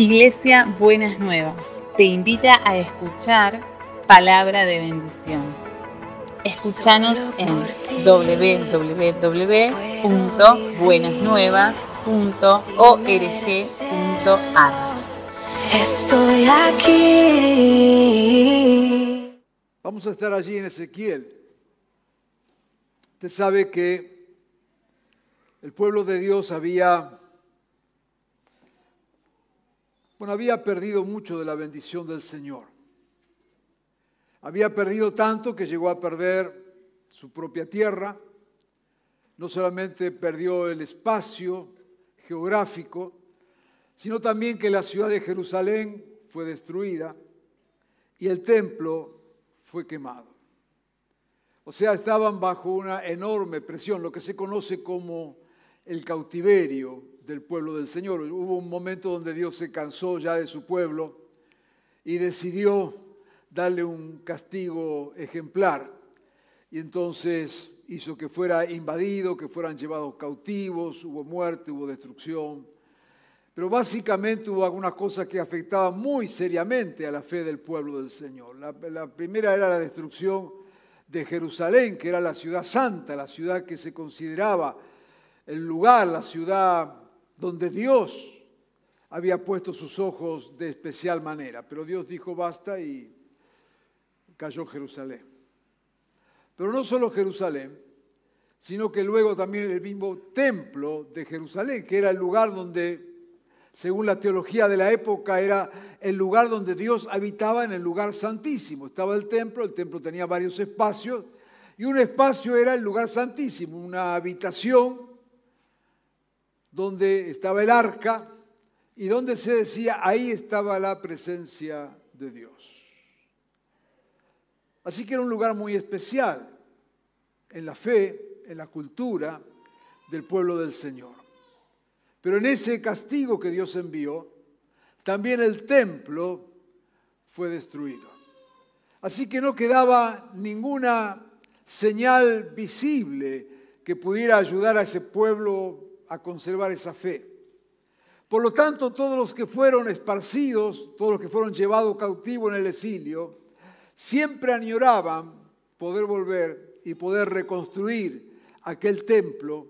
Iglesia Buenas Nuevas te invita a escuchar palabra de bendición. Escúchanos en www.buenasnuevas.org.ar. Estoy aquí. Vamos a estar allí en Ezequiel. Usted sabe que el pueblo de Dios había bueno, había perdido mucho de la bendición del Señor. Había perdido tanto que llegó a perder su propia tierra. No solamente perdió el espacio geográfico, sino también que la ciudad de Jerusalén fue destruida y el templo fue quemado. O sea, estaban bajo una enorme presión, lo que se conoce como el cautiverio del pueblo del Señor. Hubo un momento donde Dios se cansó ya de su pueblo y decidió darle un castigo ejemplar. Y entonces hizo que fuera invadido, que fueran llevados cautivos, hubo muerte, hubo destrucción. Pero básicamente hubo algunas cosas que afectaban muy seriamente a la fe del pueblo del Señor. La, la primera era la destrucción de Jerusalén, que era la ciudad santa, la ciudad que se consideraba el lugar, la ciudad donde Dios había puesto sus ojos de especial manera. Pero Dios dijo basta y cayó Jerusalén. Pero no solo Jerusalén, sino que luego también el mismo templo de Jerusalén, que era el lugar donde, según la teología de la época, era el lugar donde Dios habitaba en el lugar santísimo. Estaba el templo, el templo tenía varios espacios, y un espacio era el lugar santísimo, una habitación donde estaba el arca y donde se decía, ahí estaba la presencia de Dios. Así que era un lugar muy especial en la fe, en la cultura del pueblo del Señor. Pero en ese castigo que Dios envió, también el templo fue destruido. Así que no quedaba ninguna señal visible que pudiera ayudar a ese pueblo a conservar esa fe. Por lo tanto, todos los que fueron esparcidos, todos los que fueron llevados cautivos en el exilio, siempre añoraban poder volver y poder reconstruir aquel templo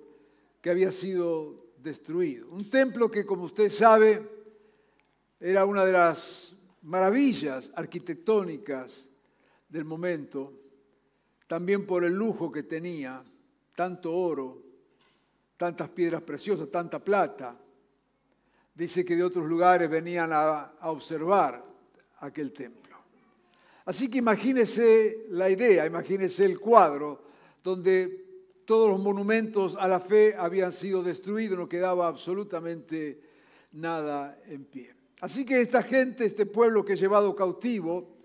que había sido destruido. Un templo que, como usted sabe, era una de las maravillas arquitectónicas del momento, también por el lujo que tenía, tanto oro, tantas piedras preciosas, tanta plata. Dice que de otros lugares venían a, observar aquel templo. Así que imagínese la idea, imagínese el cuadro donde todos los monumentos a la fe habían sido destruidos, no quedaba absolutamente nada en pie. Así que esta gente, este pueblo que he llevado cautivo,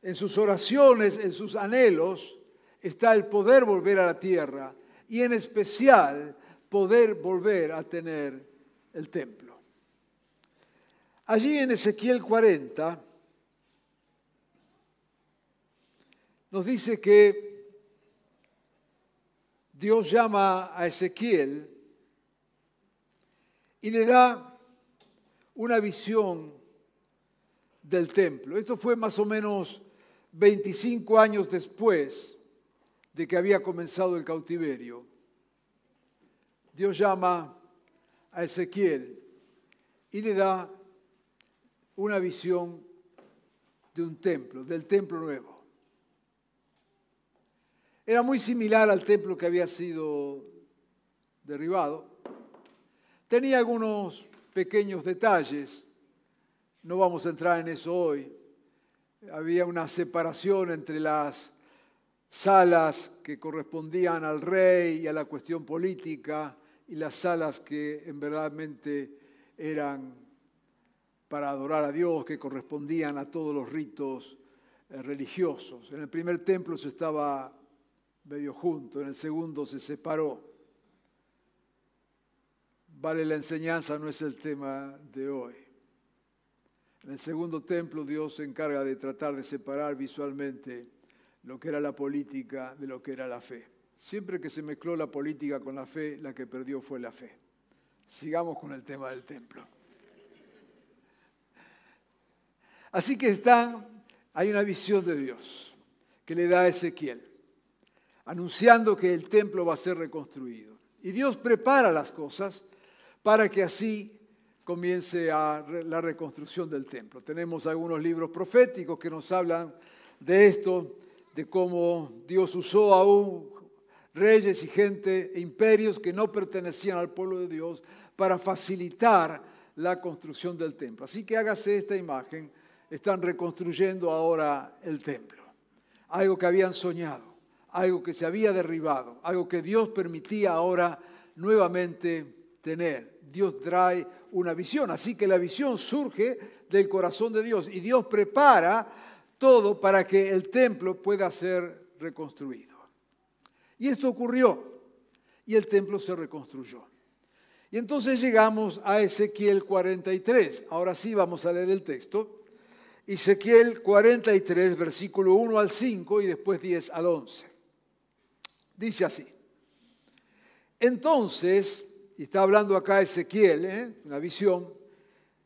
en sus oraciones, en sus anhelos, está el poder volver a la tierra, y en especial poder volver a tener el templo. Allí en Ezequiel 40 nos dice que Dios llama a Ezequiel y le da una visión del templo. Esto fue más o menos 25 años después de que había comenzado el cautiverio, Dios llama a Ezequiel y le da una visión de un templo, del templo nuevo. Era muy similar al templo que había sido derribado. Tenía algunos pequeños detalles, no vamos a entrar en eso hoy. Había una separación entre las salas que correspondían al rey y a la cuestión política y las salas que en verdadmente eran para adorar a Dios, que correspondían a todos los ritos eh, religiosos. En el primer templo se estaba medio junto, en el segundo se separó. Vale la enseñanza, no es el tema de hoy. En el segundo templo Dios se encarga de tratar de separar visualmente lo que era la política de lo que era la fe. Siempre que se mezcló la política con la fe, la que perdió fue la fe. Sigamos con el tema del templo. Así que están, hay una visión de Dios que le da a Ezequiel, anunciando que el templo va a ser reconstruido. Y Dios prepara las cosas para que así comience la reconstrucción del templo. Tenemos algunos libros proféticos que nos hablan de esto, de cómo Dios usó aún reyes y gente e imperios que no pertenecían al pueblo de Dios para facilitar la construcción del templo. Así que hágase esta imagen, están reconstruyendo ahora el templo, algo que habían soñado, algo que se había derribado, algo que Dios permitía ahora nuevamente tener. Dios trae una visión. Así que la visión surge del corazón de Dios y Dios prepara todo para que el templo pueda ser reconstruido. Y esto ocurrió y el templo se reconstruyó. Y entonces llegamos a Ezequiel 43. Ahora sí vamos a leer el texto. Ezequiel 43, versículo 1 al 5 y después 10 al 11. Dice así. Entonces y está hablando acá Ezequiel, ¿eh? una visión,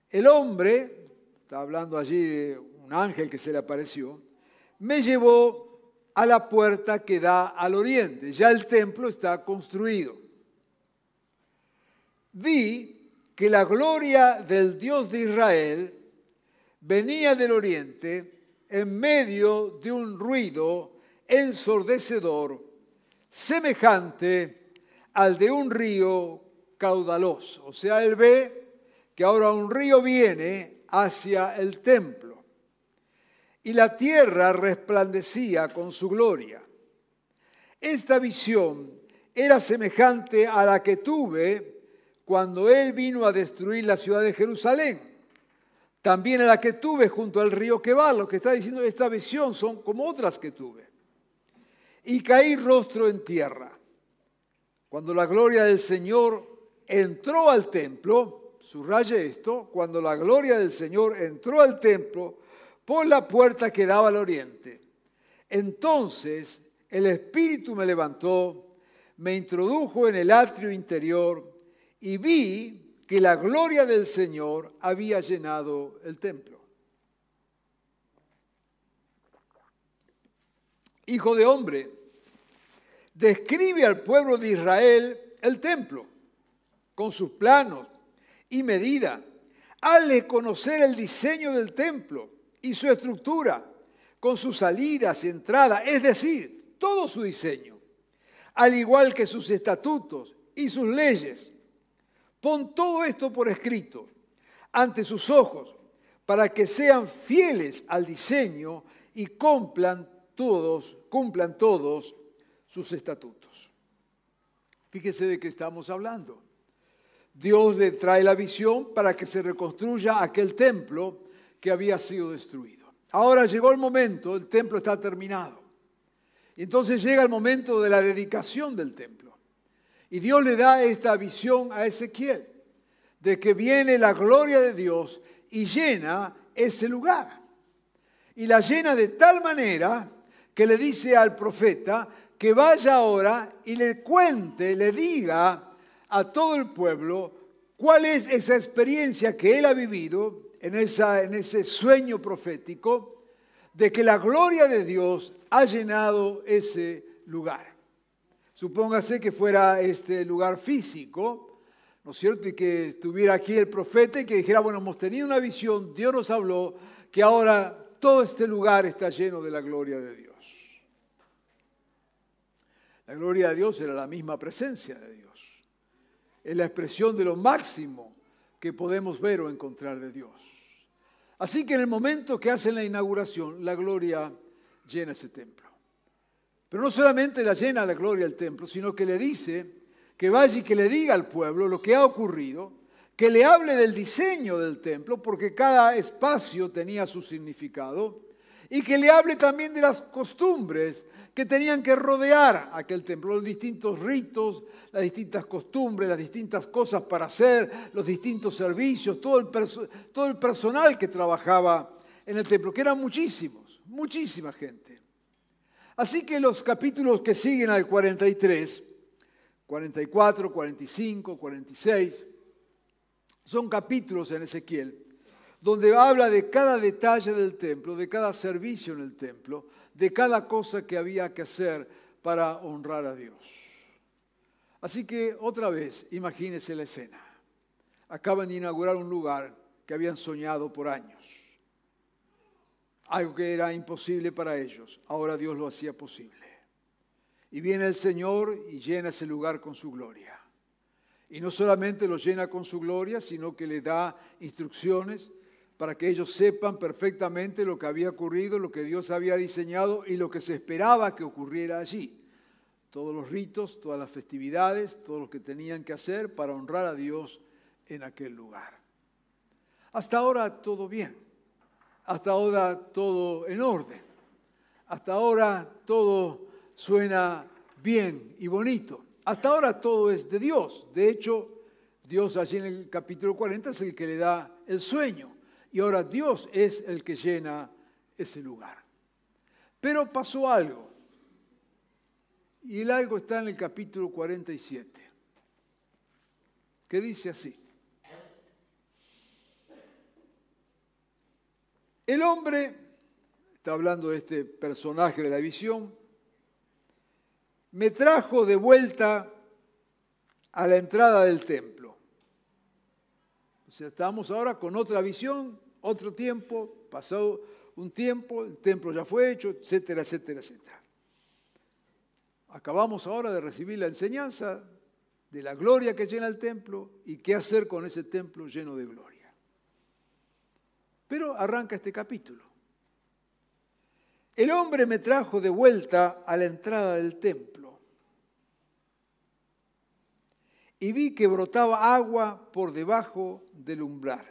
el hombre, está hablando allí de ángel que se le apareció, me llevó a la puerta que da al oriente. Ya el templo está construido. Vi que la gloria del Dios de Israel venía del oriente en medio de un ruido ensordecedor semejante al de un río caudaloso. O sea, él ve que ahora un río viene hacia el templo y la tierra resplandecía con su gloria. Esta visión era semejante a la que tuve cuando él vino a destruir la ciudad de Jerusalén. También a la que tuve junto al río Quebal. Lo que está diciendo esta visión son como otras que tuve. Y caí rostro en tierra. Cuando la gloria del Señor entró al templo, subraye esto, cuando la gloria del Señor entró al templo por la puerta que daba al oriente. Entonces el Espíritu me levantó, me introdujo en el atrio interior y vi que la gloria del Señor había llenado el templo. Hijo de hombre, describe al pueblo de Israel el templo con sus planos y medida. Hazle conocer el diseño del templo y su estructura, con sus salidas y entradas, es decir, todo su diseño, al igual que sus estatutos y sus leyes. Pon todo esto por escrito ante sus ojos para que sean fieles al diseño y cumplan todos, cumplan todos sus estatutos. Fíjese de qué estamos hablando. Dios le trae la visión para que se reconstruya aquel templo que había sido destruido. Ahora llegó el momento, el templo está terminado. Entonces llega el momento de la dedicación del templo. Y Dios le da esta visión a Ezequiel, de que viene la gloria de Dios y llena ese lugar. Y la llena de tal manera que le dice al profeta que vaya ahora y le cuente, le diga a todo el pueblo cuál es esa experiencia que él ha vivido en, esa, en ese sueño profético de que la gloria de Dios ha llenado ese lugar. Supóngase que fuera este lugar físico, ¿no es cierto? Y que estuviera aquí el profeta y que dijera, bueno, hemos tenido una visión, Dios nos habló, que ahora todo este lugar está lleno de la gloria de Dios. La gloria de Dios era la misma presencia de Dios es la expresión de lo máximo que podemos ver o encontrar de Dios. Así que en el momento que hacen la inauguración, la gloria llena ese templo. Pero no solamente la llena la gloria el templo, sino que le dice que vaya y que le diga al pueblo lo que ha ocurrido, que le hable del diseño del templo, porque cada espacio tenía su significado, y que le hable también de las costumbres que tenían que rodear aquel templo, los distintos ritos, las distintas costumbres, las distintas cosas para hacer, los distintos servicios, todo el, todo el personal que trabajaba en el templo, que eran muchísimos, muchísima gente. Así que los capítulos que siguen al 43, 44, 45, 46, son capítulos en Ezequiel donde habla de cada detalle del templo, de cada servicio en el templo, de cada cosa que había que hacer para honrar a Dios. Así que otra vez, imagínese la escena. Acaban de inaugurar un lugar que habían soñado por años. Algo que era imposible para ellos. Ahora Dios lo hacía posible. Y viene el Señor y llena ese lugar con su gloria. Y no solamente lo llena con su gloria, sino que le da instrucciones para que ellos sepan perfectamente lo que había ocurrido, lo que Dios había diseñado y lo que se esperaba que ocurriera allí. Todos los ritos, todas las festividades, todo lo que tenían que hacer para honrar a Dios en aquel lugar. Hasta ahora todo bien, hasta ahora todo en orden, hasta ahora todo suena bien y bonito, hasta ahora todo es de Dios. De hecho, Dios allí en el capítulo 40 es el que le da el sueño y ahora Dios es el que llena ese lugar. Pero pasó algo. Y el algo está en el capítulo 47, que dice así. El hombre, está hablando de este personaje de la visión, me trajo de vuelta a la entrada del templo. Estamos ahora con otra visión, otro tiempo, pasado un tiempo, el templo ya fue hecho, etcétera, etcétera, etcétera. Acabamos ahora de recibir la enseñanza de la gloria que llena el templo y qué hacer con ese templo lleno de gloria. Pero arranca este capítulo. El hombre me trajo de vuelta a la entrada del templo y vi que brotaba agua por debajo del umbral.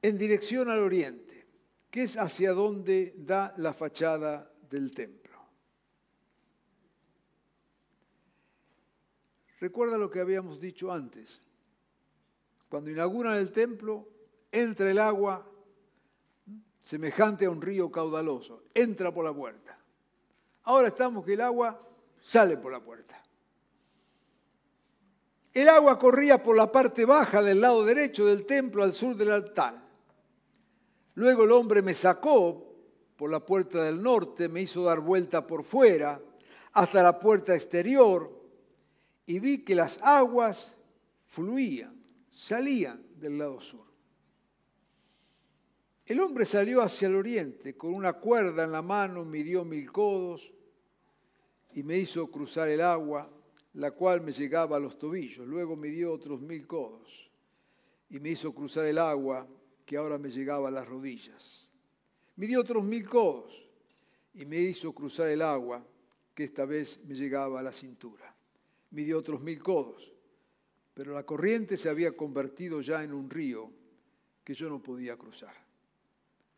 En dirección al oriente, que es hacia donde da la fachada del templo. Recuerda lo que habíamos dicho antes. Cuando inauguran el templo, entra el agua semejante a un río caudaloso, entra por la puerta. Ahora estamos que el agua sale por la puerta. El agua corría por la parte baja del lado derecho del templo al sur del altar. Luego el hombre me sacó por la puerta del norte, me hizo dar vuelta por fuera hasta la puerta exterior y vi que las aguas fluían, salían del lado sur. El hombre salió hacia el oriente, con una cuerda en la mano midió mil codos y me hizo cruzar el agua, la cual me llegaba a los tobillos. Luego midió otros mil codos y me hizo cruzar el agua, que ahora me llegaba a las rodillas. Midió otros mil codos y me hizo cruzar el agua, que esta vez me llegaba a la cintura. Midió otros mil codos, pero la corriente se había convertido ya en un río que yo no podía cruzar.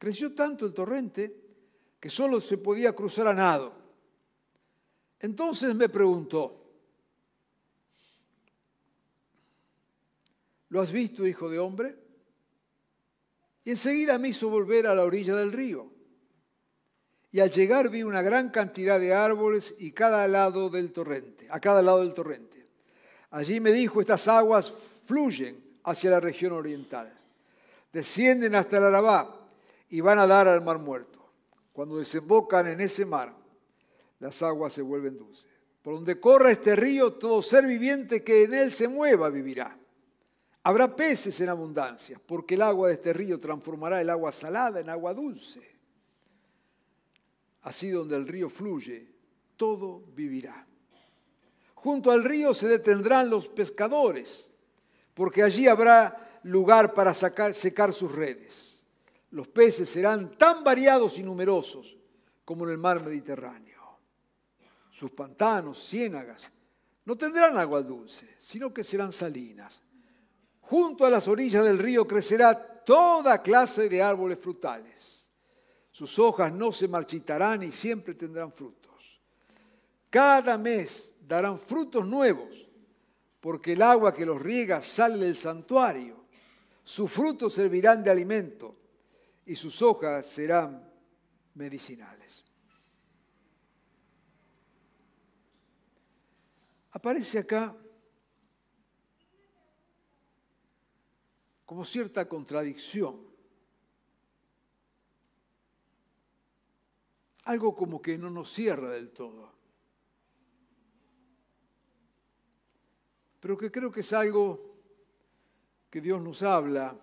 Creció tanto el torrente que solo se podía cruzar a nado. Entonces me preguntó, ¿lo has visto, hijo de hombre? Y enseguida me hizo volver a la orilla del río. Y al llegar vi una gran cantidad de árboles y cada lado del torrente, a cada lado del torrente. Allí me dijo, estas aguas fluyen hacia la región oriental, descienden hasta el Arabá y van a dar al mar muerto. Cuando desembocan en ese mar, las aguas se vuelven dulces. Por donde corra este río, todo ser viviente que en él se mueva vivirá. Habrá peces en abundancia, porque el agua de este río transformará el agua salada en agua dulce. Así donde el río fluye, todo vivirá. Junto al río se detendrán los pescadores, porque allí habrá lugar para sacar, secar sus redes los peces serán tan variados y numerosos como en el mar Mediterráneo. Sus pantanos, ciénagas, no tendrán agua dulce, sino que serán salinas. Junto a las orillas del río crecerá toda clase de árboles frutales. Sus hojas no se marchitarán y siempre tendrán frutos. Cada mes darán frutos nuevos, porque el agua que los riega sale del santuario. Sus frutos servirán de alimento y sus hojas serán medicinales. Aparece acá como cierta contradicción. Algo como que no nos cierra del todo. Pero que creo que es algo que Dios nos habla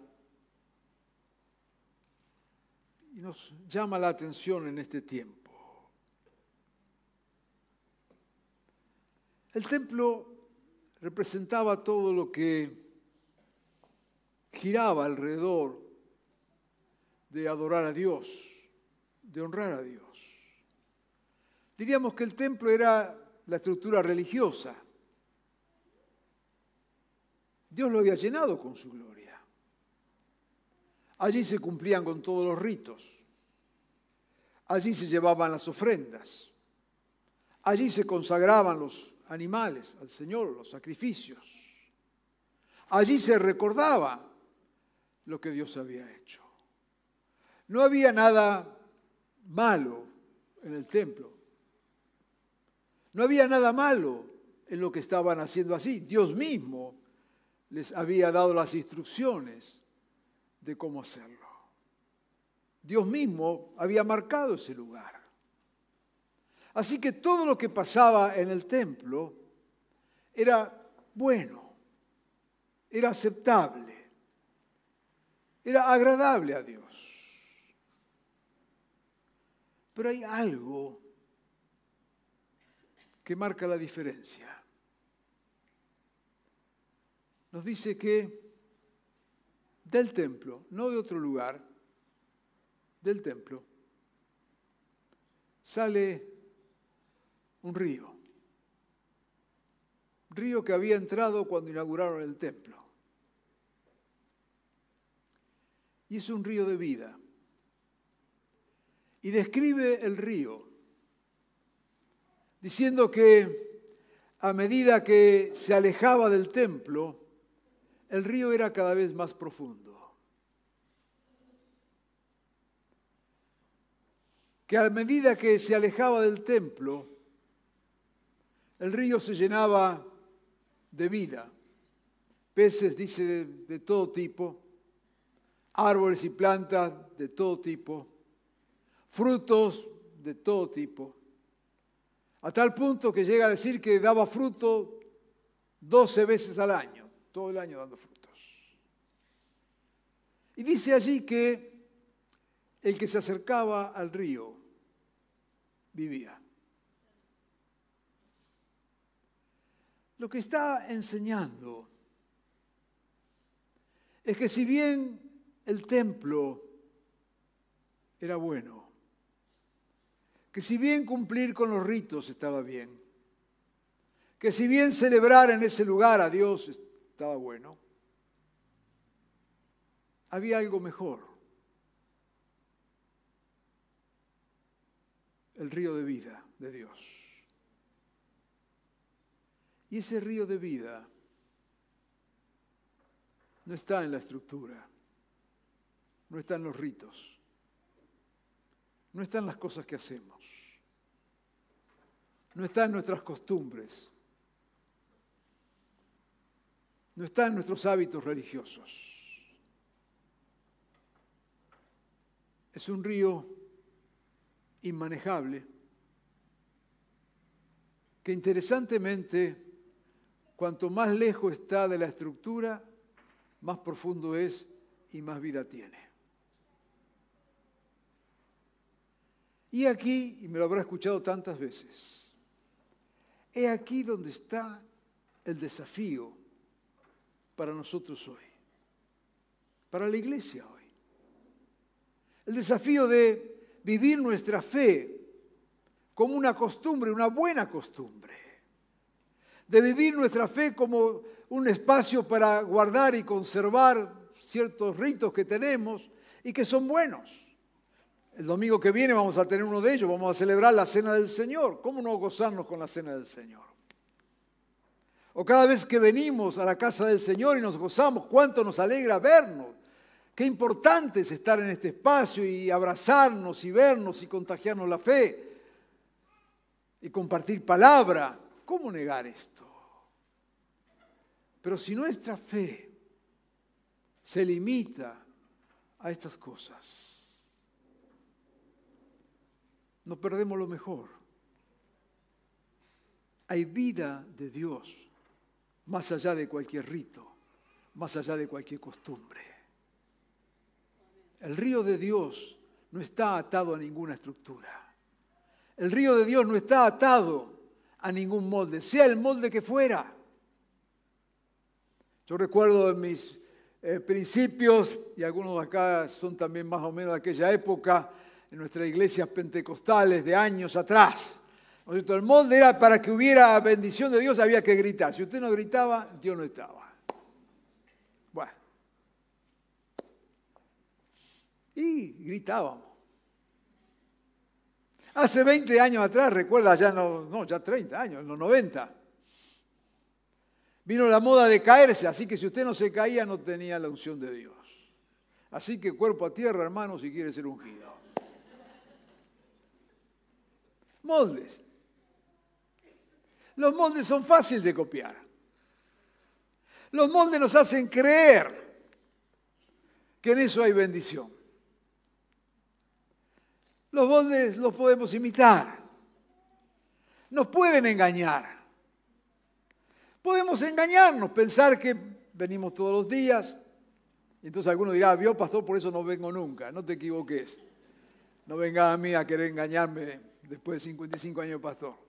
y nos llama la atención en este tiempo. El templo representaba todo lo que giraba alrededor de adorar a Dios, de honrar a Dios. Diríamos que el templo era la estructura religiosa. Dios lo había llenado con su gloria. Allí se cumplían con todos los ritos. Allí se llevaban las ofrendas. Allí se consagraban los animales al Señor, los sacrificios. Allí se recordaba lo que Dios había hecho. No había nada malo en el templo. No había nada malo en lo que estaban haciendo así. Dios mismo les había dado las instrucciones de cómo hacerlo. Dios mismo había marcado ese lugar. Así que todo lo que pasaba en el templo era bueno, era aceptable, era agradable a Dios. Pero hay algo que marca la diferencia. Nos dice que del templo, no de otro lugar, del templo, sale un río. río que había entrado cuando inauguraron el templo. Y es un río de vida. Y describe el río diciendo que a medida que se alejaba del templo, el río era cada vez más profundo. Que a medida que se alejaba del templo, el río se llenaba de vida. Peces, dice, de, de todo tipo, árboles y plantas de todo tipo, frutos de todo tipo, a tal punto que llega a decir que daba fruto 12 veces al año, todo el año dando frutos. Y dice allí que el que se acercaba al río vivía. Lo que está enseñando es que si bien el templo era bueno, que si bien cumplir con los ritos estaba bien, que si bien celebrar en ese lugar a Dios estaba bueno, había algo mejor. El río de vida de Dios. Y ese río de vida no está en la estructura, no está en los ritos, no está en las cosas que hacemos, no está en nuestras costumbres, no está en nuestros hábitos religiosos. Es un río inmanejable que interesantemente Cuanto más lejos está de la estructura, más profundo es y más vida tiene. Y aquí, y me lo habrá escuchado tantas veces, he aquí donde está el desafío para nosotros hoy, para la iglesia hoy. El desafío de vivir nuestra fe como una costumbre, una buena costumbre de vivir nuestra fe como un espacio para guardar y conservar ciertos ritos que tenemos y que son buenos. El domingo que viene vamos a tener uno de ellos, vamos a celebrar la cena del Señor. ¿Cómo no gozarnos con la cena del Señor? O cada vez que venimos a la casa del Señor y nos gozamos, cuánto nos alegra vernos. Qué importante es estar en este espacio y abrazarnos y vernos y contagiarnos la fe y compartir palabra. ¿Cómo negar esto? Pero si nuestra fe se limita a estas cosas, no perdemos lo mejor. Hay vida de Dios más allá de cualquier rito, más allá de cualquier costumbre. El río de Dios no está atado a ninguna estructura. El río de Dios no está atado a ningún molde, sea el molde que fuera. Yo recuerdo en mis eh, principios, y algunos de acá son también más o menos de aquella época, en nuestras iglesias pentecostales de años atrás. El molde era para que hubiera bendición de Dios, había que gritar. Si usted no gritaba, Dios no estaba. Bueno. Y gritábamos. Hace 20 años atrás, recuerda, ya no, no, ya 30 años, en los 90, vino la moda de caerse, así que si usted no se caía no tenía la unción de Dios. Así que cuerpo a tierra, hermano, si quiere ser ungido. Moldes. Los moldes son fáciles de copiar. Los moldes nos hacen creer que en eso hay bendición. Los moldes los podemos imitar. Nos pueden engañar. Podemos engañarnos, pensar que venimos todos los días. Y entonces alguno dirá, vio pastor, por eso no vengo nunca. No te equivoques. No venga a mí a querer engañarme después de 55 años de pastor.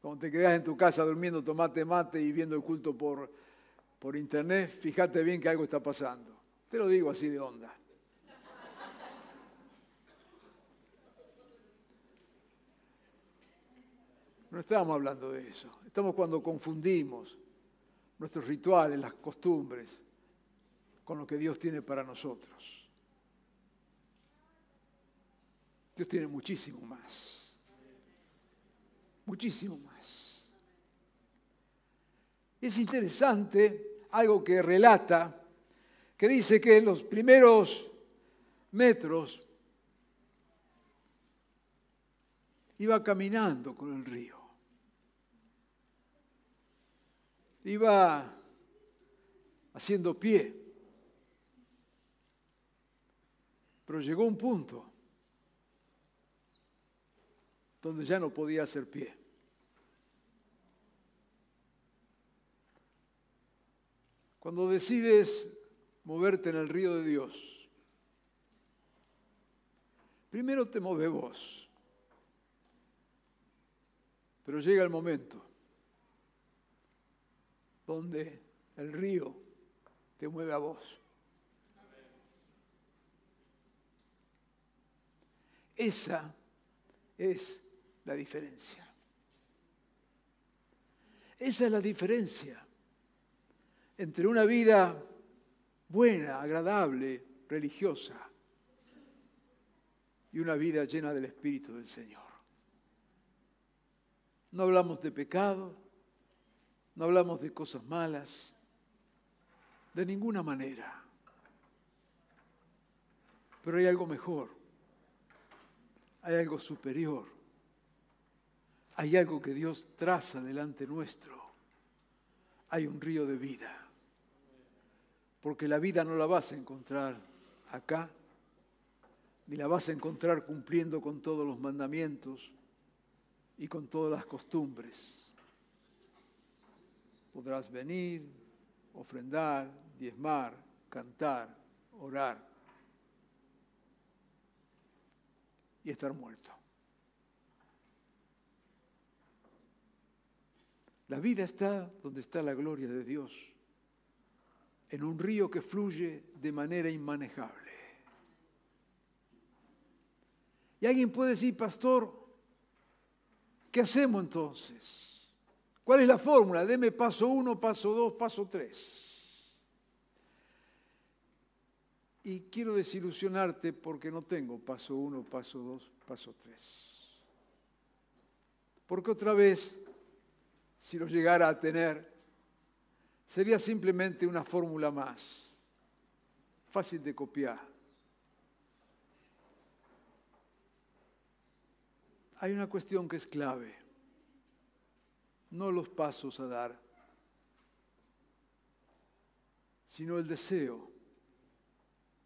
Cuando te quedas en tu casa durmiendo, tomate mate y viendo el culto por, por internet, fíjate bien que algo está pasando. Te lo digo así de onda. No estamos hablando de eso. Estamos cuando confundimos nuestros rituales, las costumbres, con lo que Dios tiene para nosotros. Dios tiene muchísimo más. Muchísimo más. Es interesante algo que relata, que dice que en los primeros metros iba caminando con el río. iba haciendo pie. Pero llegó un punto donde ya no podía hacer pie. Cuando decides moverte en el río de Dios, primero te mueve vos, pero llega el momento donde el río te mueve a vos. Esa es la diferencia. Esa es la diferencia entre una vida buena, agradable, religiosa y una vida llena del Espíritu del Señor. No hablamos de pecado, no hablamos de cosas malas, de ninguna manera. Pero hay algo mejor, hay algo superior, hay algo que Dios traza delante nuestro. Hay un río de vida, porque la vida no la vas a encontrar acá, ni la vas a encontrar cumpliendo con todos los mandamientos y con todas las costumbres podrás venir, ofrendar, diezmar, cantar, orar y estar muerto. La vida está donde está la gloria de Dios, en un río que fluye de manera inmanejable. Y alguien puede decir, pastor, ¿qué hacemos entonces? ¿Cuál es la fórmula? Deme paso uno, paso dos, paso tres. Y quiero desilusionarte porque no tengo paso uno, paso dos, paso tres. Porque otra vez, si lo llegara a tener, sería simplemente una fórmula más, fácil de copiar. Hay una cuestión que es clave no los pasos a dar, sino el deseo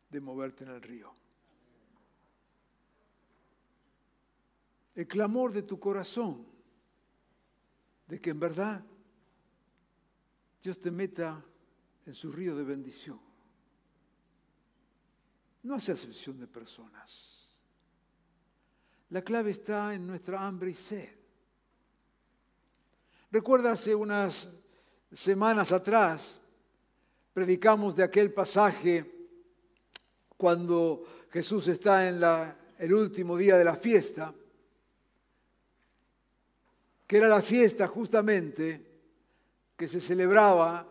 de moverte en el río. El clamor de tu corazón de que en verdad Dios te meta en su río de bendición. No hace acepción de personas. La clave está en nuestra hambre y sed. Recuerda hace unas semanas atrás, predicamos de aquel pasaje cuando Jesús está en el último día de la fiesta, que era la fiesta justamente que se celebraba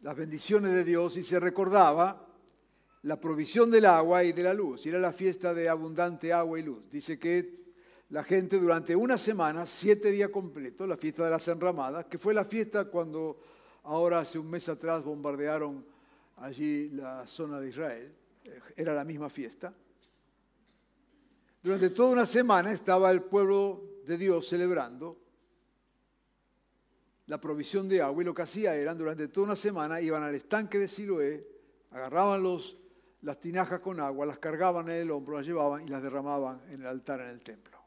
las bendiciones de Dios y se recordaba la provisión del agua y de la luz. Y era la fiesta de abundante agua y luz. Dice que la gente durante una semana, siete días completos, la fiesta de las enramadas, que fue la fiesta cuando ahora hace un mes atrás bombardearon allí la zona de Israel, era la misma fiesta. Durante toda una semana estaba el pueblo de Dios celebrando la provisión de agua y lo que hacía eran durante toda una semana iban al estanque de Siloé, agarraban las tinajas con agua, las cargaban en el hombro, las llevaban y las derramaban en el altar en el templo,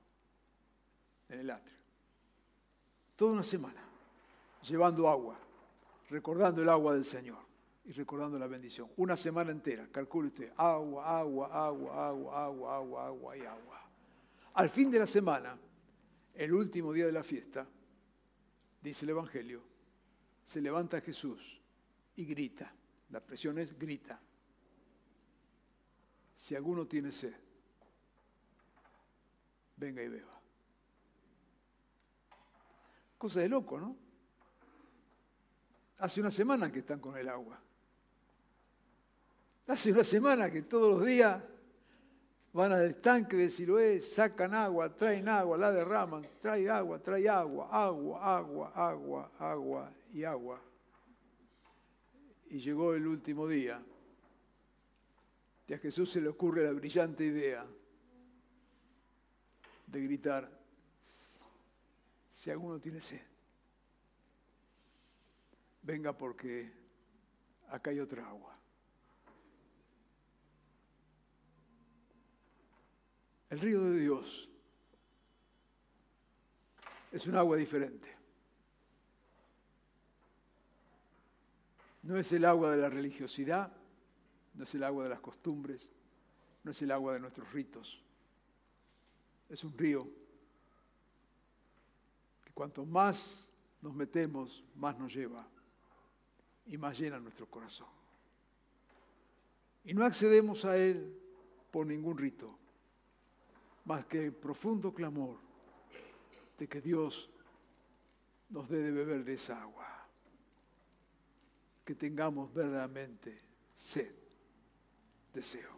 en el atrio. Toda una semana, llevando agua, recordando el agua del Señor y recordando la bendición. Una semana entera, calcule usted, agua, agua, agua, agua, agua, agua, agua y agua. Al fin de la semana, el último día de la fiesta, dice el Evangelio, se levanta Jesús y grita. La presión es grita si alguno tiene sed, venga y beba. Cosa de loco, ¿no? Hace una semana que están con el agua. Hace una semana que todos los días van al estanque de Siloé, sacan agua, traen agua, la derraman, trae agua, trae agua, agua, agua, agua, agua y agua. Y llegó el último día y a Jesús se le ocurre la brillante idea de gritar, si alguno tiene sed, venga porque acá hay otra agua. El río de Dios es un agua diferente. No es el agua de la religiosidad, no es el agua de las costumbres, no es el agua de nuestros ritos. Es un río que cuanto más nos metemos, más nos lleva y más llena nuestro corazón. Y no accedemos a Él por ningún rito, más que el profundo clamor de que Dios nos dé de beber de esa agua, que tengamos verdaderamente sed deseo.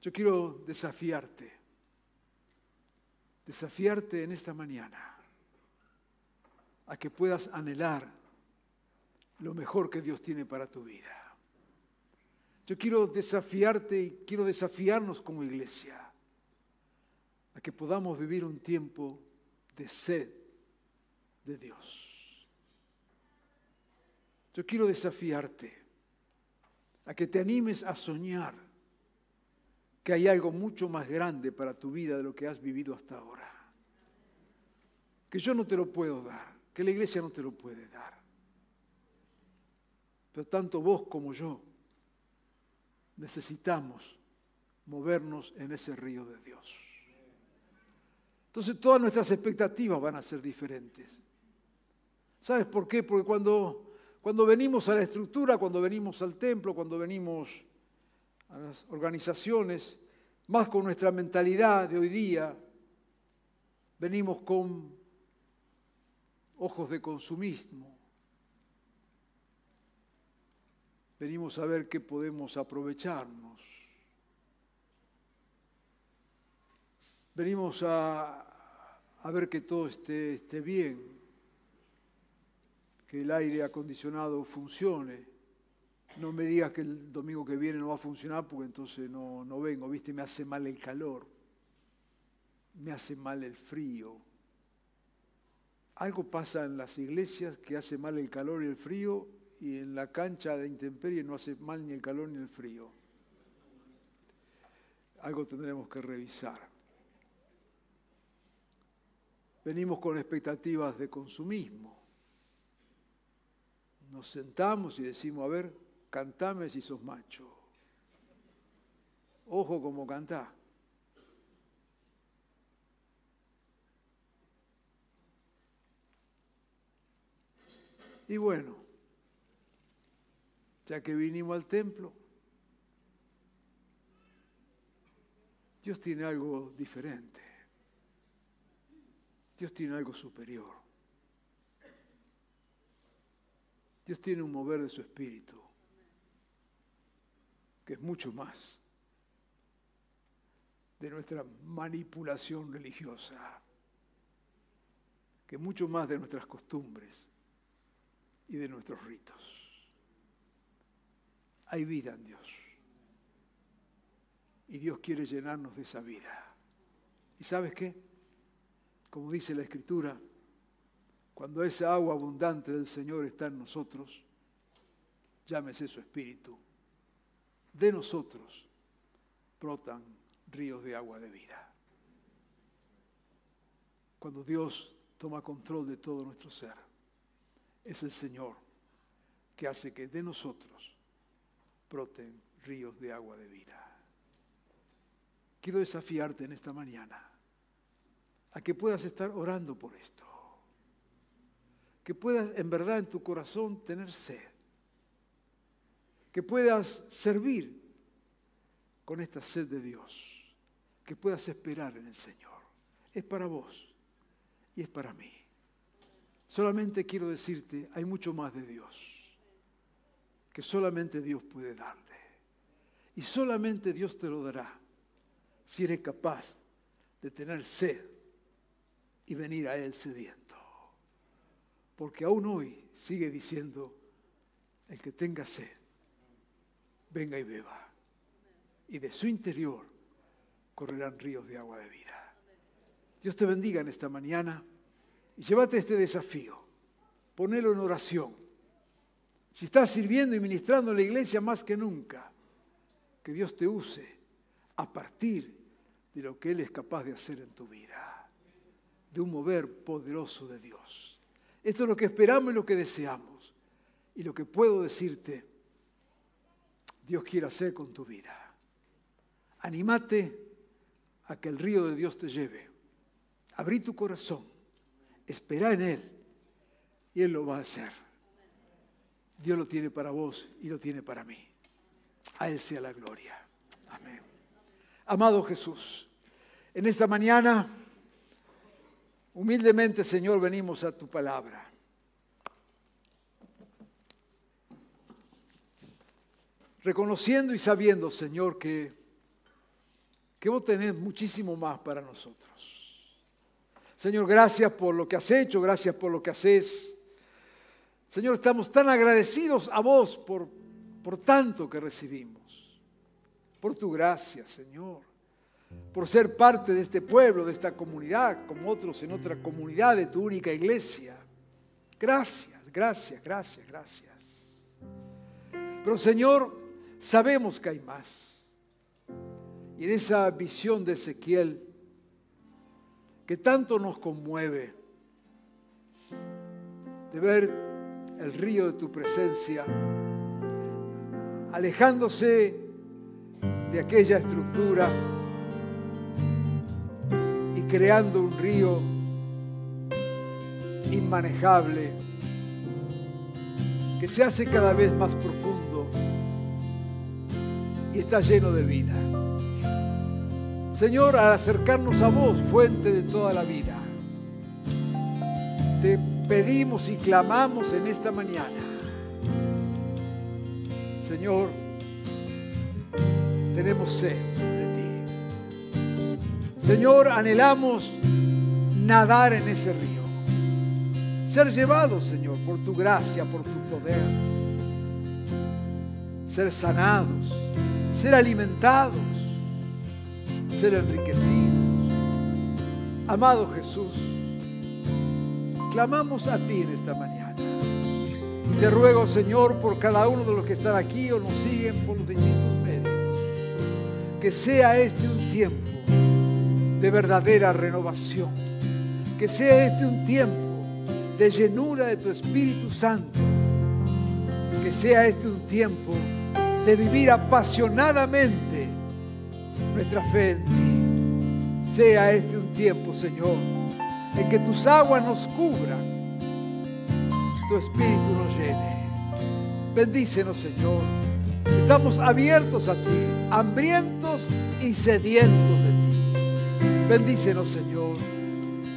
Yo quiero desafiarte, desafiarte en esta mañana a que puedas anhelar lo mejor que Dios tiene para tu vida. Yo quiero desafiarte y quiero desafiarnos como iglesia a que podamos vivir un tiempo de sed de Dios. Yo quiero desafiarte a que te animes a soñar que hay algo mucho más grande para tu vida de lo que has vivido hasta ahora. Que yo no te lo puedo dar, que la iglesia no te lo puede dar. Pero tanto vos como yo necesitamos movernos en ese río de Dios. Entonces todas nuestras expectativas van a ser diferentes. ¿Sabes por qué? Porque cuando cuando venimos a la estructura, cuando venimos al templo, cuando venimos a las organizaciones, más con nuestra mentalidad de hoy día, venimos con ojos de consumismo. Venimos a ver qué podemos aprovecharnos. Venimos a, ver que todo esté, esté bien que el aire acondicionado funcione. No me digas que el domingo que viene no va a funcionar porque entonces no, no vengo, ¿viste? Me hace mal el calor, me hace mal el frío. Algo pasa en las iglesias que hace mal el calor y el frío y en la cancha de intemperie no hace mal ni el calor ni el frío. Algo tendremos que revisar. Venimos con expectativas de consumismo. Nos sentamos y decimos, a ver, cantame si sos macho. Ojo como cantá. Y bueno, ya que vinimos al templo, Dios tiene algo diferente. Dios tiene algo superior. Dios tiene un mover de su espíritu que es mucho más de nuestra manipulación religiosa, que mucho más de nuestras costumbres y de nuestros ritos. Hay vida en Dios. Y Dios quiere llenarnos de esa vida. ¿Y sabes qué? Como dice la Escritura, cuando esa agua abundante del Señor está en nosotros, llámese su Espíritu, de nosotros brotan ríos de agua de vida. Cuando Dios toma control de todo nuestro ser, es el Señor que hace que de nosotros broten ríos de agua de vida. Quiero desafiarte en esta mañana a que puedas estar orando por esto, que puedas en verdad en tu corazón tener sed, que puedas servir con esta sed de Dios, que puedas esperar en el Señor. Es para vos y es para mí. Solamente quiero decirte, hay mucho más de Dios que solamente Dios puede darle. Y solamente Dios te lo dará si eres capaz de tener sed y venir a Él sediento. Porque aún hoy sigue diciendo, el que tenga sed, venga y beba. Y de su interior correrán ríos de agua de vida. Dios te bendiga en esta mañana y llévate este desafío. Ponelo en oración. Si estás sirviendo y ministrando en la iglesia más que nunca, que Dios te use a partir de lo que Él es capaz de hacer en tu vida, de un mover poderoso de Dios. Esto es lo que esperamos y lo que deseamos. Y lo que puedo decirte, Dios quiere hacer con tu vida. Anímate a que el río de Dios te lleve. Abrí tu corazón, espera en Él y Él lo va a hacer. Dios lo tiene para vos y lo tiene para mí. A Él sea la gloria. Amén. Amado Jesús, en esta mañana, humildemente, Señor, venimos a tu palabra. Reconociendo y sabiendo, Señor, que, que vos tenés muchísimo más para nosotros. Señor, gracias por lo que has hecho, gracias por lo que haces. Señor, estamos tan agradecidos a vos por, por tanto que recibimos, por tu gracia, Señor, por ser parte de este pueblo, de esta comunidad, como otros en otra comunidad de tu única iglesia. Gracias, gracias, gracias, gracias. Pero Señor, sabemos que hay más. Y en esa visión de Ezequiel, que tanto nos conmueve, de ver el río de tu presencia, alejándose de aquella estructura creando un río inmanejable que se hace cada vez más profundo y está lleno de vida. Señor, al acercarnos a vos, fuente de toda la vida, te pedimos y clamamos en esta mañana. Señor, tenemos sed. Señor, anhelamos nadar en ese río. Ser llevados, Señor, por tu gracia, por tu poder. Ser sanados, ser alimentados, ser enriquecidos. Amado Jesús, clamamos a ti en esta mañana. Te ruego, Señor, por cada uno de los que están aquí o nos siguen por los distintos medios, que sea este un tiempo de verdadera renovación, que sea este un tiempo de llenura de tu Espíritu Santo, que sea este un tiempo de vivir apasionadamente nuestra fe en ti. Sea este un tiempo, Señor, en que tus aguas nos cubran, tu Espíritu nos llene. Bendícenos, Señor. Estamos abiertos a ti, hambrientos y sedientos. Bendícenos, Señor,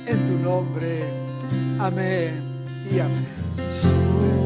en tu nombre. Amén y amén.